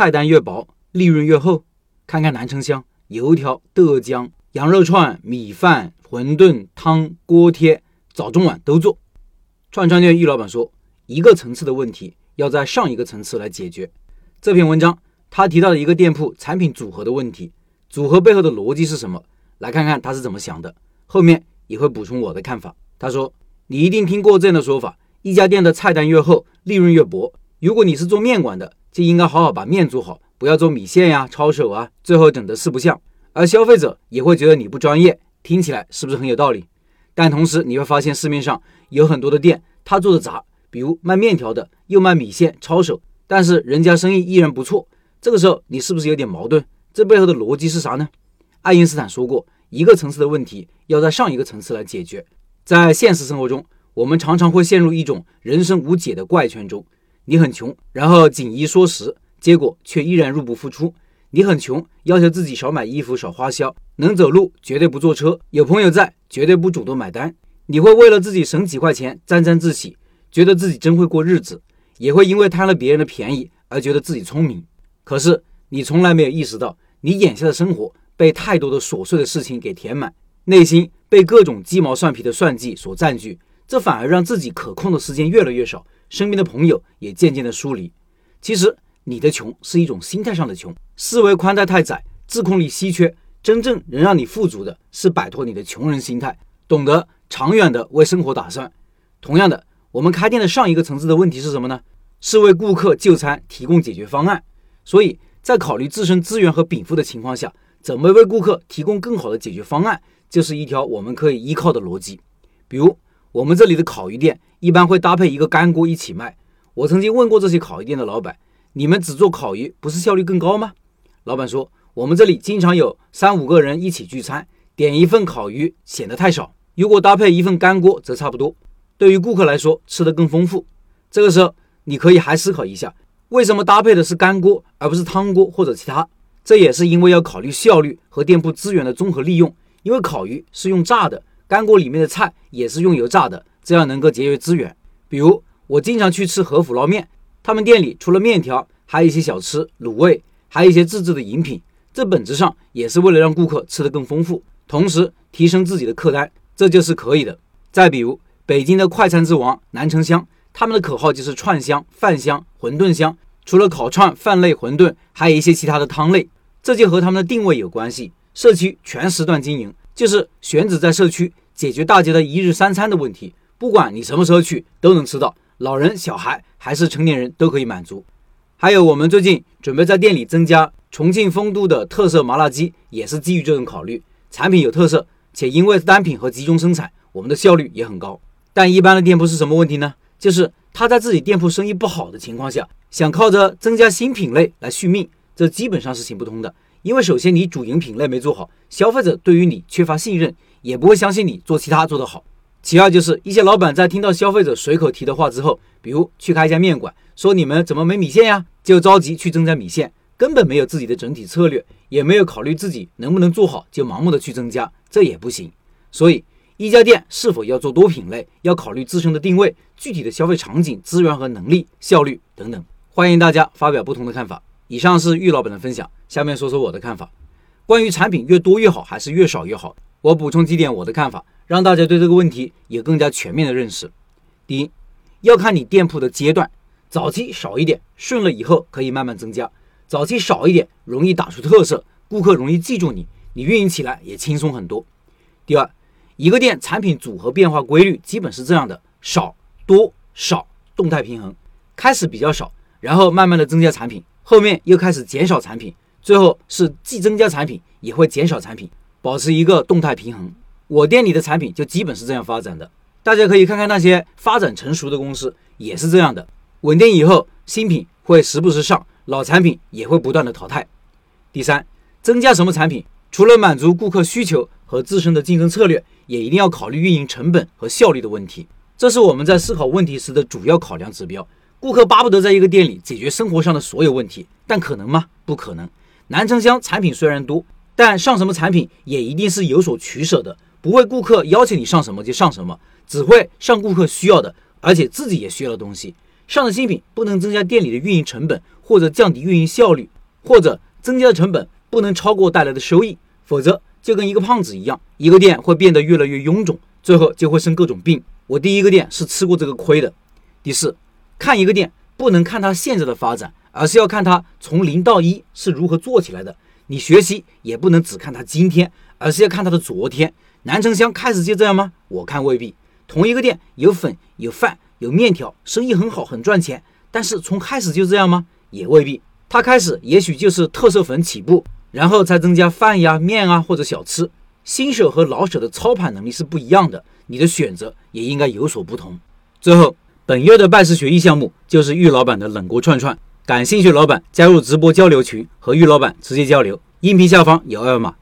菜单越薄，利润越厚。看看南城乡，油条、豆浆、羊肉串、米饭、馄饨、汤、锅贴，早中晚都做。串串店玉老板说，一个层次的问题要在上一个层次来解决。这篇文章他提到了一个店铺产品组合的问题，组合背后的逻辑是什么？来看看他是怎么想的。后面也会补充我的看法。他说，你一定听过这样的说法：一家店的菜单越厚，利润越薄。如果你是做面馆的，就应该好好把面做好，不要做米线呀、抄手啊，最后整得四不像。而消费者也会觉得你不专业，听起来是不是很有道理？但同时你会发现市面上有很多的店，他做的杂，比如卖面条的又卖米线、抄手，但是人家生意依然不错。这个时候你是不是有点矛盾？这背后的逻辑是啥呢？爱因斯坦说过，一个层次的问题要在上一个层次来解决。在现实生活中，我们常常会陷入一种人生无解的怪圈中。你很穷，然后紧衣缩食，结果却依然入不敷出。你很穷，要求自己少买衣服、少花销，能走路绝对不坐车，有朋友在绝对不主动买单。你会为了自己省几块钱沾沾自喜，觉得自己真会过日子，也会因为贪了别人的便宜而觉得自己聪明。可是你从来没有意识到，你眼下的生活被太多的琐碎的事情给填满，内心被各种鸡毛蒜皮的算计所占据，这反而让自己可控的时间越来越少。身边的朋友也渐渐的疏离。其实你的穷是一种心态上的穷，思维宽带太窄，自控力稀缺。真正能让你富足的是摆脱你的穷人心态，懂得长远的为生活打算。同样的，我们开店的上一个层次的问题是什么呢？是为顾客就餐提供解决方案。所以在考虑自身资源和禀赋的情况下，怎么为顾客提供更好的解决方案，就是一条我们可以依靠的逻辑。比如我们这里的烤鱼店。一般会搭配一个干锅一起卖。我曾经问过这些烤鱼店的老板：“你们只做烤鱼，不是效率更高吗？”老板说：“我们这里经常有三五个人一起聚餐，点一份烤鱼显得太少，如果搭配一份干锅则差不多。对于顾客来说，吃得更丰富。这个时候，你可以还思考一下，为什么搭配的是干锅而不是汤锅或者其他？这也是因为要考虑效率和店铺资源的综合利用。因为烤鱼是用炸的，干锅里面的菜也是用油炸的。”这样能够节约资源。比如我经常去吃和府捞面，他们店里除了面条，还有一些小吃、卤味，还有一些自制的饮品。这本质上也是为了让顾客吃得更丰富，同时提升自己的客单，这就是可以的。再比如北京的快餐之王南城香，他们的口号就是串香、饭香、馄饨香。除了烤串、饭类、馄饨，还有一些其他的汤类，这就和他们的定位有关系。社区全时段经营，就是选址在社区，解决大家的一日三餐的问题。不管你什么时候去，都能吃到，老人、小孩还是成年人都可以满足。还有，我们最近准备在店里增加重庆丰都的特色麻辣鸡，也是基于这种考虑。产品有特色，且因为单品和集中生产，我们的效率也很高。但一般的店铺是什么问题呢？就是他在自己店铺生意不好的情况下，想靠着增加新品类来续命，这基本上是行不通的。因为首先你主营品类没做好，消费者对于你缺乏信任，也不会相信你做其他做得好。其二就是一些老板在听到消费者随口提的话之后，比如去开一家面馆，说你们怎么没米线呀，就着急去增加米线，根本没有自己的整体策略，也没有考虑自己能不能做好，就盲目的去增加，这也不行。所以一家店是否要做多品类，要考虑自身的定位、具体的消费场景、资源和能力、效率等等。欢迎大家发表不同的看法。以上是玉老板的分享，下面说说我的看法。关于产品越多越好还是越少越好，我补充几点我的看法。让大家对这个问题有更加全面的认识。第一，要看你店铺的阶段，早期少一点，顺了以后可以慢慢增加；早期少一点，容易打出特色，顾客容易记住你，你运营起来也轻松很多。第二，一个店产品组合变化规律基本是这样的：少、多、少，动态平衡。开始比较少，然后慢慢的增加产品，后面又开始减少产品，最后是既增加产品也会减少产品，保持一个动态平衡。我店里的产品就基本是这样发展的，大家可以看看那些发展成熟的公司也是这样的。稳定以后，新品会时不时上，老产品也会不断的淘汰。第三，增加什么产品，除了满足顾客需求和自身的竞争策略，也一定要考虑运营成本和效率的问题。这是我们在思考问题时的主要考量指标。顾客巴不得在一个店里解决生活上的所有问题，但可能吗？不可能。南城乡产品虽然多，但上什么产品也一定是有所取舍的。不会，顾客要求你上什么就上什么，只会上顾客需要的，而且自己也需要的东西。上的新品不能增加店里的运营成本，或者降低运营效率，或者增加的成本不能超过带来的收益，否则就跟一个胖子一样，一个店会变得越来越臃肿，最后就会生各种病。我第一个店是吃过这个亏的。第四，看一个店不能看它现在的发展，而是要看它从零到一是如何做起来的。你学习也不能只看他今天，而是要看他的昨天。南城香开始就这样吗？我看未必。同一个店有粉有饭有面条，生意很好很赚钱，但是从开始就这样吗？也未必。他开始也许就是特色粉起步，然后再增加饭呀面啊或者小吃。新手和老手的操盘能力是不一样的，你的选择也应该有所不同。最后，本月的拜师学艺项目就是玉老板的冷锅串串，感兴趣老板加入直播交流群和玉老板直接交流，音频下方有二维码。